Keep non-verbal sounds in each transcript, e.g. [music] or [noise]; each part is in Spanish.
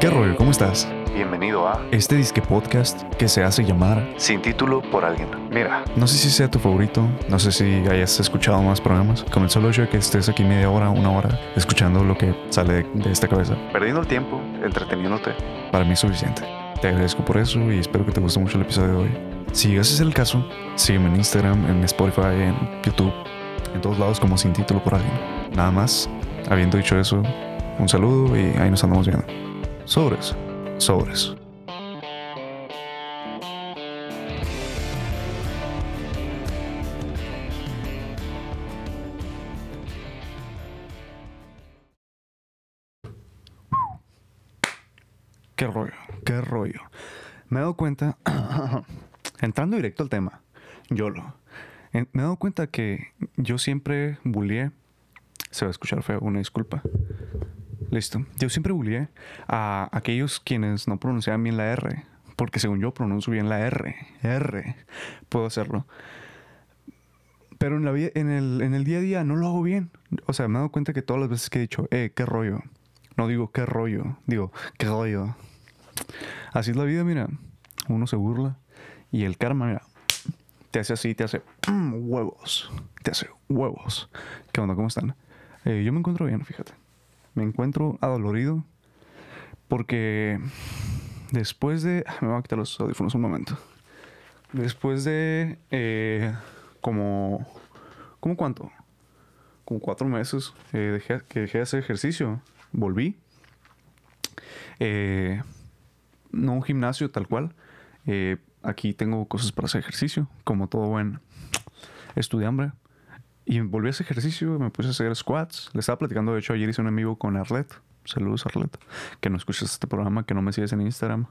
¿Qué rollo? ¿Cómo estás? Bienvenido a Este disque podcast que se hace llamar. Sin título por alguien. Mira, No sé si sea tu favorito, no sé si hayas escuchado más programas, con el solo hecho de que estés aquí media hora, una hora, escuchando lo que sale de, esta cabeza. perdiendo el tiempo, entreteniéndote. Para mí es suficiente. Te agradezco por eso y espero que te guste mucho el episodio de hoy. Si ese es el caso, sígueme en Instagram, en Spotify, en YouTube, en todos lados como sin título por alguien. Nada más, habiendo dicho eso, un saludo y ahí nos andamos viendo. Sobres, sobres. ¿Qué rollo? ¿Qué rollo? Me he dado cuenta, [coughs] entrando directo al tema, YOLO. En- Me he dado cuenta que yo siempre bullié, se va a escuchar feo, una disculpa. Listo. Yo siempre bullié a aquellos quienes no pronunciaban bien la R, porque según yo pronuncio bien la R, R, puedo hacerlo. Pero en, la en, el, en el día a día no lo hago bien. O sea, me he dado cuenta que todas las veces que he dicho, eh, qué rollo. No digo qué rollo, digo qué rollo. Así es la vida, mira. Uno se burla y el karma, mira, te hace así, te hace mm, huevos. Te hace huevos. ¿Qué onda? ¿Cómo están? Eh, yo me encuentro bien, fíjate. Me encuentro adolorido porque después de... Me voy a quitar los audífonos un momento. Después de eh, como... ¿Cómo cuánto? Como cuatro meses eh, dejé, que dejé de hacer ejercicio. Volví. Eh, no un gimnasio tal cual. Eh, aquí tengo cosas para hacer ejercicio, como todo buen estudiante. Y volví a hacer ejercicio, me puse a hacer squats. Le estaba platicando, de hecho, ayer hice un vivo con Arlet. Saludos, Arlet. Que no escuchas este programa, que no me sigues en Instagram.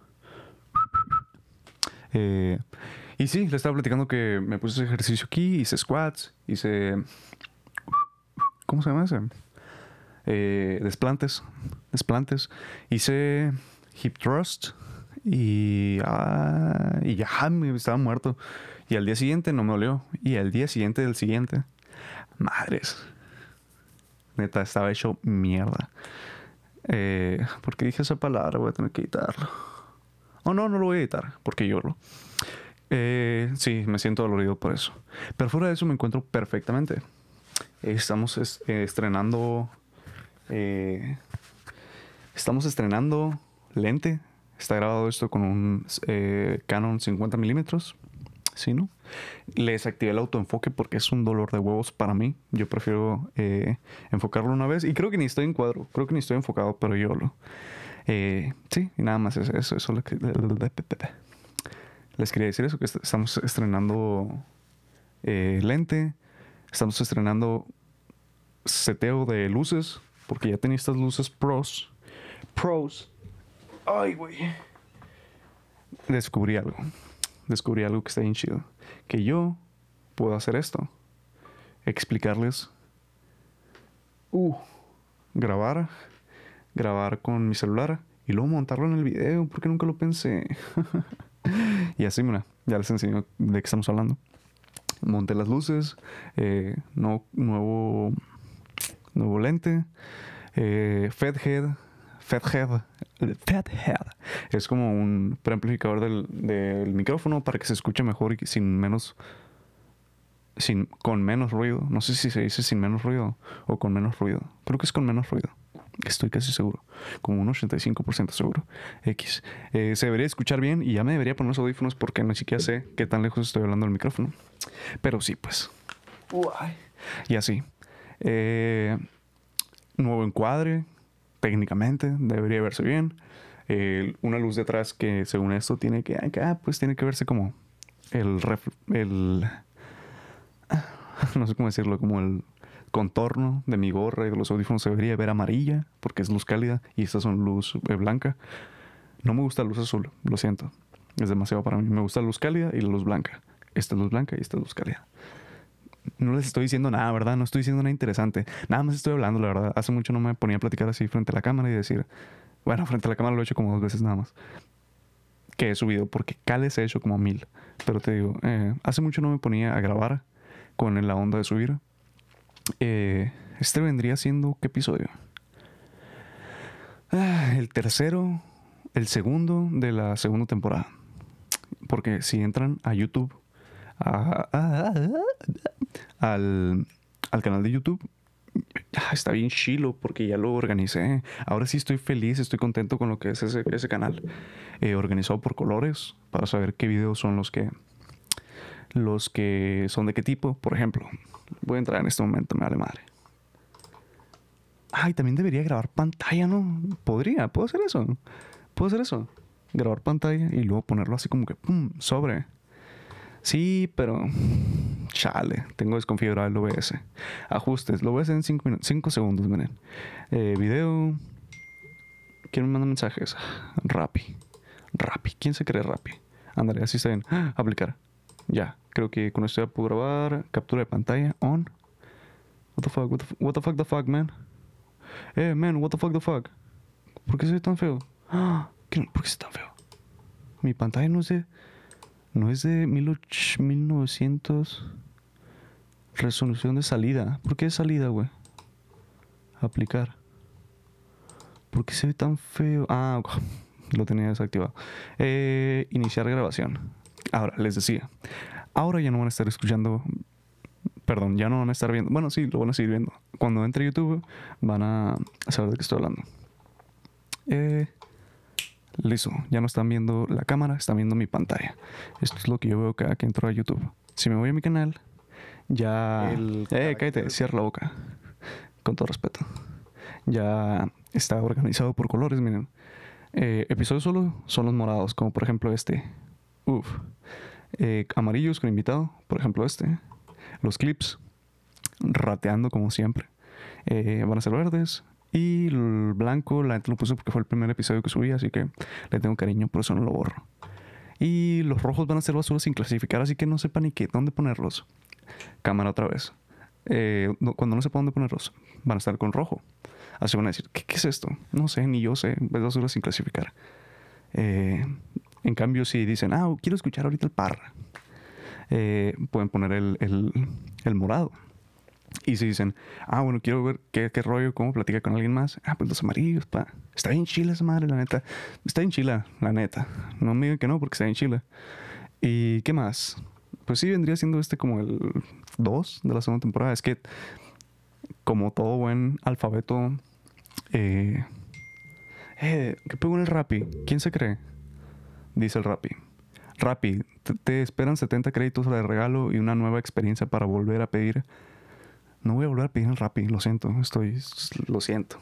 Eh, y sí, le estaba platicando que me puse hacer ejercicio aquí, hice squats, hice... ¿Cómo se llama ese? Eh, desplantes. Desplantes. Hice hip thrust y, ah, y ya me estaba muerto. Y al día siguiente no me dolió. Y al día siguiente del siguiente, madres. Neta, estaba hecho mierda. Eh, ¿Por qué dije esa palabra? Voy a tener que editarlo. Oh, no, no lo voy a editar porque lloro. Eh, sí, me siento dolorido por eso. Pero fuera de eso me encuentro perfectamente. Estamos es- eh, estrenando. eh, estamos estrenando lente. Está grabado esto con un eh, Canon 50 milímetros. ¿Sí, no? Le desactivé el autoenfoque porque es un dolor de huevos para mí. Yo prefiero eh, enfocarlo una vez. Y creo que ni estoy en cuadro. Creo que ni estoy enfocado, pero yo lo. Eh, sí, y nada más es eso. eso lo que- les quería decir eso, que est- estamos estrenando eh, lente. Estamos estrenando seteo de luces. Porque ya tenía estas luces pros. Pros. Ay, güey. Descubrí algo. Descubrí algo que está bien chido. Que yo puedo hacer esto. Explicarles. Uh. Grabar. Grabar con mi celular. Y luego montarlo en el video. Porque nunca lo pensé. [laughs] y así, mira. Ya les enseño de qué estamos hablando. Monté las luces. eh, nuevo nuevo lente. Eh, Fedhead. Fedhead. Fedhead. Es como un preamplificador del, del micrófono para que se escuche mejor y sin menos. Sin, con menos ruido. No sé si se dice sin menos ruido o con menos ruido. Creo que es con menos ruido. Estoy casi seguro. Como un 85% seguro. X. Eh, se debería escuchar bien y ya me debería poner los audífonos porque ni siquiera sé qué tan lejos estoy hablando del micrófono. Pero sí, pues. Y así. Eh, nuevo encuadre, técnicamente, debería verse bien. Una luz detrás que según esto tiene que, ah, pues tiene que verse como el, ref- el, no sé cómo decirlo, como el contorno de mi gorra y de los audífonos se debería ver amarilla porque es luz cálida y estas son luz eh, blanca. No me gusta la luz azul, lo siento. Es demasiado para mí. Me gusta la luz cálida y la luz blanca. Esta es luz blanca y esta es luz cálida no les estoy diciendo nada, ¿verdad? No estoy diciendo nada interesante. Nada más estoy hablando, la verdad. Hace mucho no me ponía a platicar así frente a la cámara y decir, bueno, frente a la cámara lo he hecho como dos veces nada más. Que he subido, porque cales he hecho como mil. Pero te digo, eh, hace mucho no me ponía a grabar con la onda de subir. Eh, este vendría siendo, ¿qué episodio? Ah, el tercero el segundo de la segunda temporada. Porque si entran a YouTube, al, al canal de YouTube, ah, está bien chilo porque ya lo organicé. Ahora sí estoy feliz, estoy contento con lo que es ese, ese canal. Eh, organizado por colores para saber qué videos son los que los que son de qué tipo. Por ejemplo, voy a entrar en este momento, me vale madre. Ay, también debería grabar pantalla, ¿no? Podría, puedo hacer eso. Puedo hacer eso. Grabar pantalla y luego ponerlo así como que pum, sobre. Sí, pero chale, tengo desconfigurado el OBS. Ajustes, lo hacer en 5 segundos, miren. Eh, video. ¿Quién me manda mensajes? Rappi. Rappi. ¿Quién se cree Rappi? Ándale, así está bien. [gasps] Aplicar. Ya, creo que con esto ya puedo grabar. Captura de pantalla. On. What the fuck, what the, fu- what the fuck, the fuck, man. Eh, man, what the fuck, the fuck. ¿Por qué soy tan feo? ¡Ah! [gasps] ¿Qué- ¿Por qué soy tan feo? Mi pantalla no es de. No es de 18 1900. Resolución de salida. ¿Por qué salida, güey? Aplicar. ¿Por qué se ve tan feo? Ah, [laughs] lo tenía desactivado. Eh, iniciar grabación. Ahora, les decía. Ahora ya no van a estar escuchando. Perdón, ya no van a estar viendo. Bueno, sí, lo van a seguir viendo. Cuando entre YouTube, van a saber de qué estoy hablando. Eh, listo, ya no están viendo la cámara, están viendo mi pantalla. Esto es lo que yo veo cada que entro a YouTube. Si me voy a mi canal, ya. El eh, cállate, cierra la boca. Con todo respeto. Ya está organizado por colores, miren. Eh, episodios solo son los morados, como por ejemplo este. Uf. Eh, amarillos con invitado, por ejemplo este. Los clips, rateando como siempre. Eh, van a ser verdes. Y blanco, la neta lo puse porque fue el primer episodio que subí, así que le tengo cariño, por eso no lo borro. Y los rojos van a ser basura sin clasificar, así que no sepa ni qué, dónde ponerlos. Cámara otra vez. Eh, cuando no sepa dónde ponerlos, van a estar con rojo. Así van a decir, ¿qué, es esto? No sé, ni yo sé, es basura sin clasificar. Eh, en cambio, si dicen, ah, quiero escuchar ahorita el parra, eh, pueden poner el- el morado. Y si dicen, ah, bueno, quiero ver qué, qué rollo, cómo platica con alguien más, ah, pues los amarillos, pa. Está bien chila esa madre, la neta. Está bien chila, la neta. No me digan que no, porque está bien chila. ¿Y qué más? Pues sí, vendría siendo este como el 2 de la segunda temporada. Es que, como todo buen alfabeto, eh, eh, ¿qué pegó en el Rappi? ¿Quién se cree? Dice el Rappi. Rappi, te, te esperan 70 créditos de regalo y una nueva experiencia para volver a pedir. No voy a volver a pedir el Rappi, lo siento, estoy, lo siento.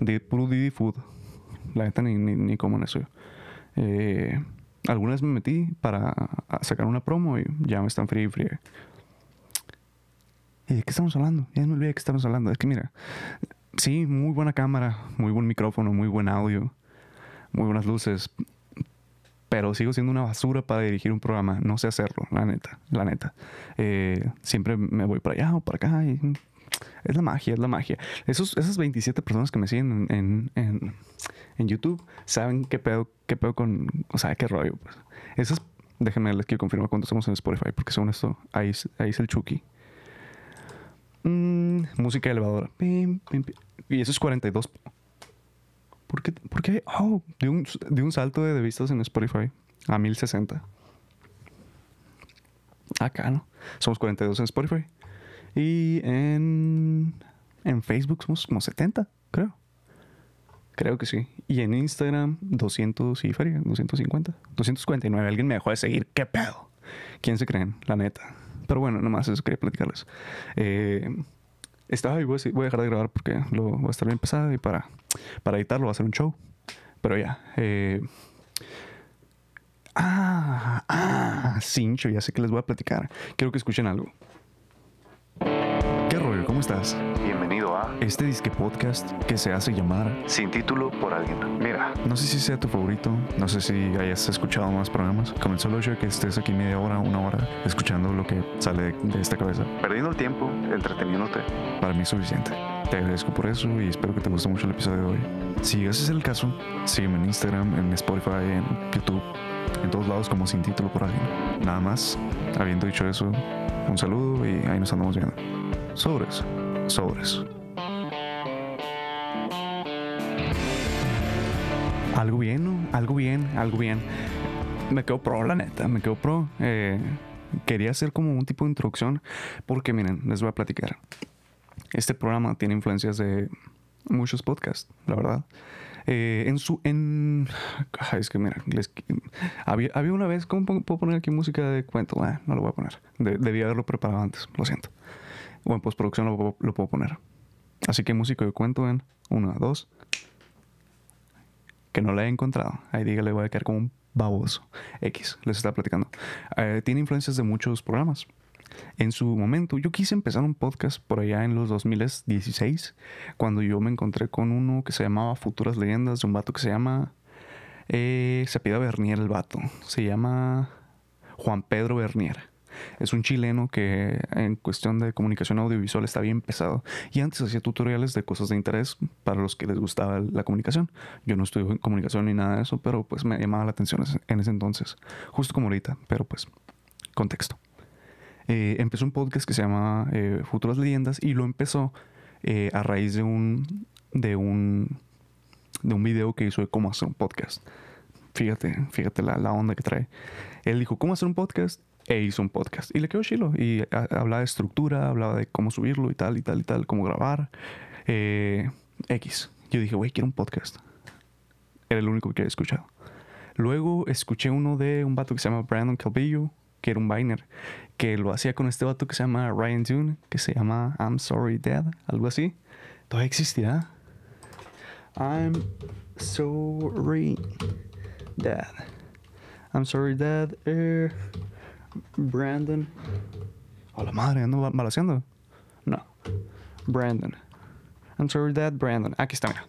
De puro Didi Food. La neta ni, ni, ni como en eso. Eh, alguna vez me metí para sacar una promo y ya me están free free. ¿Y de qué estamos hablando? Ya me olvidé de qué estamos hablando. Es que mira, sí, muy buena cámara, muy buen micrófono, muy buen audio, muy buenas luces. Pero sigo siendo una basura para dirigir un programa. No sé hacerlo, la neta, la neta. Eh, siempre me voy para allá o para acá es la magia, es la magia. Esos, esas 27 personas que me siguen en, en, en, YouTube saben qué pedo, qué pedo con, o sea, qué rollo. Pues. Esas, déjenme les quiero confirmar cuando estamos en Spotify, porque según esto, ahí, ahí es el Chucky. Mm, música elevadora. Y eso es 42. ¿Por qué? Oh, de un, de un salto de, de vistas en Spotify a 1060. Acá, ¿no? Somos 42 en Spotify. Y en, en Facebook somos como 70, creo. Creo que sí. Y en Instagram, 200 y feria, 250. 249. Alguien me dejó de seguir. ¿Qué pedo? ¿Quién se creen? La neta. Pero bueno, nomás eso quería platicarles. Eh, se- voy a dejar de grabar porque lo voy a estar bien pesado y para, para editarlo va a ser un show. Pero ya. eh, ah, ah, cincho, ya sé que les voy a platicar. Quiero que escuchen algo. ¿Cómo estás? Bienvenido a Este disque podcast que se hace llamar Sin título por alguien. Mira, No sé si sea tu favorito, no sé si hayas escuchado más programas. Con el solo hecho de que estés aquí media hora, una hora, escuchando lo que sale de esta cabeza, perdiendo el tiempo, entreteniéndote. para mí es suficiente. Te agradezco por eso y espero que te guste mucho el episodio de hoy. Si ese es el caso, sígueme en Instagram, en Spotify, en YouTube, en todos lados como sin título por alguien. Nada más, habiendo dicho eso, un saludo y ahí nos andamos viendo. Sobres, sobres. Algo bien, ¿no? Algo bien, algo bien. Me quedo pro, la neta, me quedo pro. Eh, quería hacer como un tipo de introducción porque miren, les voy a platicar. Este programa tiene influencias de muchos podcasts, la verdad. Eh, en su. En, es que mira, les- había, había una vez. ¿Cómo puedo poner aquí música de cuento? Ah, no lo voy a poner. De- debía haberlo preparado antes, lo siento. O en postproducción lo, puedo- poner. Así que música de cuento en 1, 2. Que no la he encontrado. Ahí dígale, voy a quedar como un baboso. X, les está platicando. Eh, tiene influencias de muchos programas. En su momento, yo quise empezar un podcast por allá en los 2016, cuando yo me encontré con uno que se llamaba Futuras Leyendas, de un vato que se llama. Eh, se Bernier el vato. Se llama Juan Pedro Bernier. Es un chileno que en cuestión de comunicación audiovisual está bien pesado. Y antes hacía tutoriales de cosas de interés para los que les gustaba la comunicación. Yo no estudio en comunicación ni nada de eso, pero pues me llamaba la atención en ese entonces. Justo como ahorita, pero pues contexto. Eh, empezó un podcast que se llama eh, Futuras Leyendas y lo empezó eh, a raíz de un, de un de un video que hizo de cómo hacer un podcast. Fíjate, fíjate la, la onda que trae. Él dijo, ¿cómo hacer un podcast? E hizo un podcast. Y le quedó chilo. Y a- hablaba de estructura, hablaba de cómo subirlo y tal, y tal, y tal, cómo grabar. Eh, X. Yo dije, güey, quiero un podcast. Era el único que había escuchado. Luego escuché uno de un vato que se llama Brandon Calvillo, que era un Viner, que lo hacía con este vato que se llama Ryan Dune, que se llama I'm Sorry Dad, algo así. Todavía existirá. I'm sorry, Dad. I'm sorry, Dad. Eh, Brandon. A la madre, ando ba- balaseando. No. Brandon. I'm sorry, Dad. Brandon. Aquí está, mira.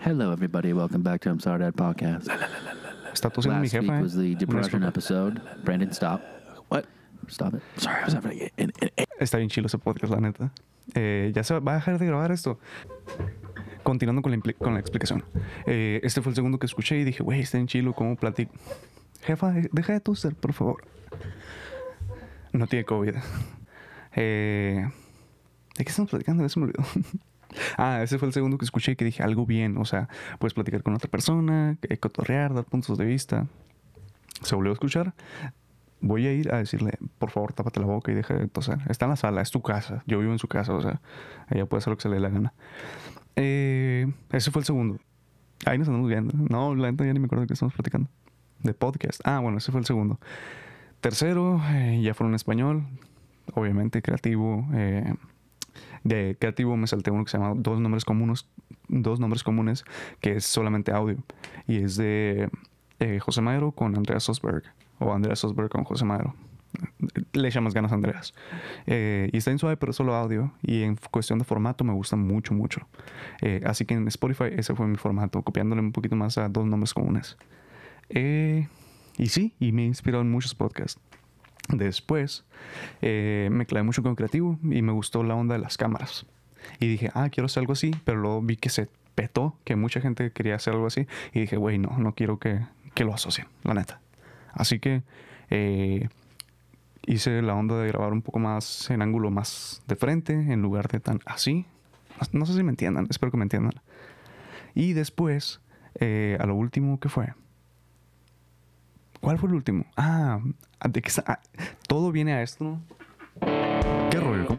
Hello, everybody. Welcome back to I'm Sorry Dad podcast. Está tosiendo mi Last week jefa. eh. was the depression episode. Brandon, stop. What? Stop it. Sorry, I was having a, an, an, Está bien chilo ese podcast, la neta. Eh, ya se va va a dejar de grabar esto. Continuando con la, impli- con la explicación. Eh, este fue el segundo que escuché y dije, güey, está bien chilo, ¿cómo platico? Jefa, deja de toser, por favor. No tiene COVID. Eh, ¿De qué estamos platicando? Ya se me olvidó. [laughs] ah, ese fue el segundo que escuché y que dije algo bien. O sea, puedes platicar con otra persona, eh, cotorrear, dar puntos de vista. Se volvió a escuchar voy a ir a decirle, por favor, tápate la boca y deja de toser. Está en la sala, es tu casa. Yo vivo en su casa, o sea, ella puede hacer lo que se le dé la gana. Eh, ese fue el segundo. Ahí nos andamos viendo. No, la neta ya ni me acuerdo de qué estamos platicando. De podcast. Ah, bueno, ese fue el segundo. Tercero, eh, ya fue en español. Obviamente, creativo. eh, de creativo me salté uno que se llama Dos Nombres Comunes, dos nombres comunes, que es solamente audio. Y es de eh, José Madero con Andreas Sosberg. O Andreas Sosberg con José Madero. Le echa más ganas a Andreas. Eh, y está en suave, pero solo audio. Y en cuestión de formato me gusta mucho, mucho. Eh, así que en Spotify ese fue mi formato, copiándole un poquito más a dos nombres comunes. Eh, y sí, y me inspiró en muchos podcasts. Después eh, me clavé mucho con creativo y me gustó la onda de las cámaras. Y dije, ah, quiero hacer algo así, pero luego vi que se petó, que mucha gente quería hacer algo así. Y dije, güey, no, no quiero que, que lo asocien, la neta. Así que eh, hice la onda de grabar un poco más en ángulo más de frente, en lugar de tan así. No, sé si me entiendan, espero que me entiendan. Y después, a lo último, ¿qué fue? ¿Cuál fue el último? Ah, de que ah, todo viene a esto. ¿Qué rollo?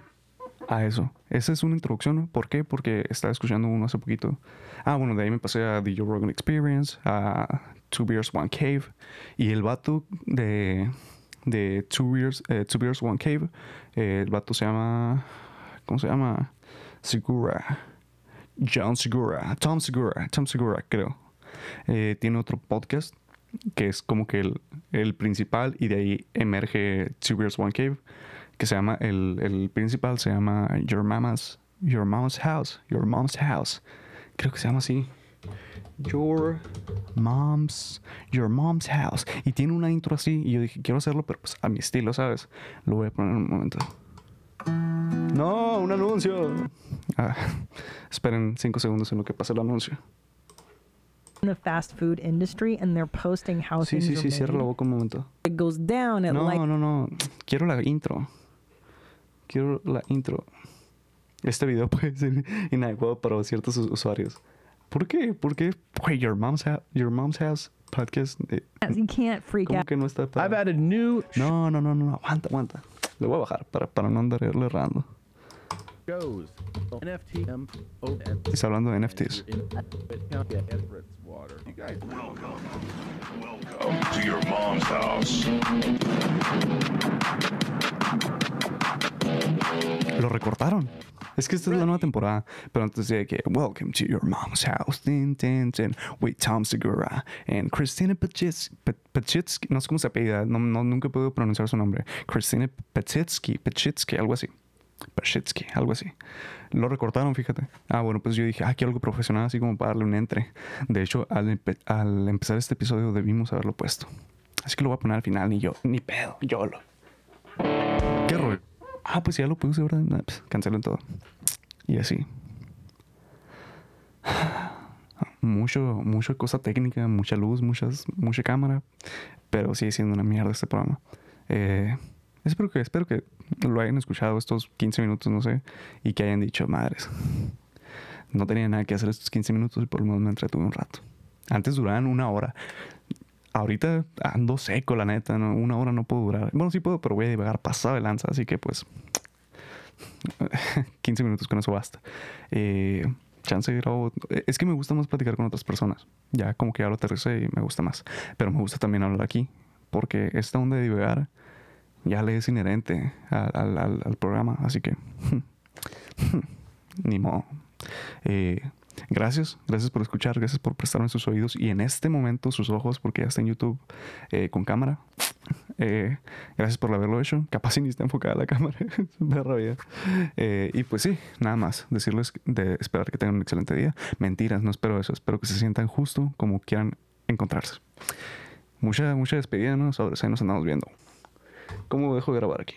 A eso. Esa es una introducción. ¿Por qué? Porque estaba escuchando uno hace poquito. Ah, bueno, de ahí me pasé a The Joe Rogan Experience, a Two Beers, One Cave. Y el vato de, de Two, Beers, eh, Two Beers, One Cave, eh, el vato se llama... ¿Cómo se llama? Segura. John Segura. Tom Segura. Tom Segura, creo. Eh, tiene otro podcast que es como que el, el principal y de ahí emerge Two Beers, One Cave que se llama, el, el principal se llama Your Mama's, Your Mom's House, Your Mom's House. Creo que se llama así. Your Mom's, Your Mom's House. Y tiene una intro así y yo dije, quiero hacerlo, pero pues a mi estilo, ¿sabes? Lo voy a poner en un momento. No, un anuncio. Ah, [laughs] esperen cinco segundos en lo que pasa el anuncio. In the fast food industry and they're posting how Sí, things sí, are sí, cierra la made. boca un momento. It goes down at No, like no, no. Quiero la intro. Quiero la intro. Este video [laughs] puede ser inadecuado para ciertos us- usuarios. ¿Por qué? ¿Por qué Wait, your mom's house, your mom's house podcast. eh, You can't freak ¿Cómo out. que no está? para- I've added new No, no, no, no, aguanta, aguanta. Le voy a bajar para, para no andar errando. shows. NFT. M O N. Está hablando de NFTs. Water. You guys Welcome to your mom's house. Lo recortaron. Es que esta es la nueva temporada. Pero antes de que, Welcome to your mom's house. Tin, tin, tin, with Tom Segura and Christina Pachitsky. Pachitsky. No sé cómo se apellida. No, no, nunca puedo pronunciar su nombre. Christina Pachitsky. Pachitsky, algo así. Pachitsky, algo así. Lo recortaron, fíjate. Ah, bueno, pues yo dije, ah, quiero algo profesional, así como para darle un entre. De hecho, al, empe- al empezar este episodio debimos haberlo puesto. Así que lo voy a poner al final, ni yo, ni pedo, yo lo. ¿Qué rollo? Ah, pues ya lo puse, ¿verdad? Nah, pues, cancelen todo. Y así. Mucho, mucha cosa técnica, mucha luz, muchas, mucha cámara. Pero sigue siendo una mierda este programa. Eh, espero que, espero que lo hayan escuchado estos 15 minutos, no sé. Y que hayan dicho, madres. No tenía nada que hacer estos 15 minutos y por lo menos me entretuve un rato. Antes duraban una hora. Ahorita ando seco, la neta. ¿no? Una hora no puedo durar. Bueno, sí puedo, pero voy a divagar pasado de lanza. Así que pues [laughs] 15 minutos con eso basta. Eh, chance. Es que me gusta más platicar con otras personas. Ya como que ya lo aterricé y me gusta más. Pero me gusta también hablar aquí. Porque esta onda de divagar ya le es inherente al, programa. Así que [laughs] ni modo. Eh, gracias, gracias por escuchar, gracias por prestarme sus oídos y en este momento sus ojos, porque ya está en YouTube eh, con cámara. [laughs] Eh, gracias por haberlo hecho. Capaz si ni está enfocada la [laughs] cámara. Una rabia. Y pues sí, nada más. Decirles de esperar que tengan un excelente día. Mentiras, no espero eso. Espero que se sientan justo como quieran encontrarse. Mucha, mucha despedida, ¿no? Sobre ahí nos andamos viendo. ¿Cómo dejo de grabar aquí?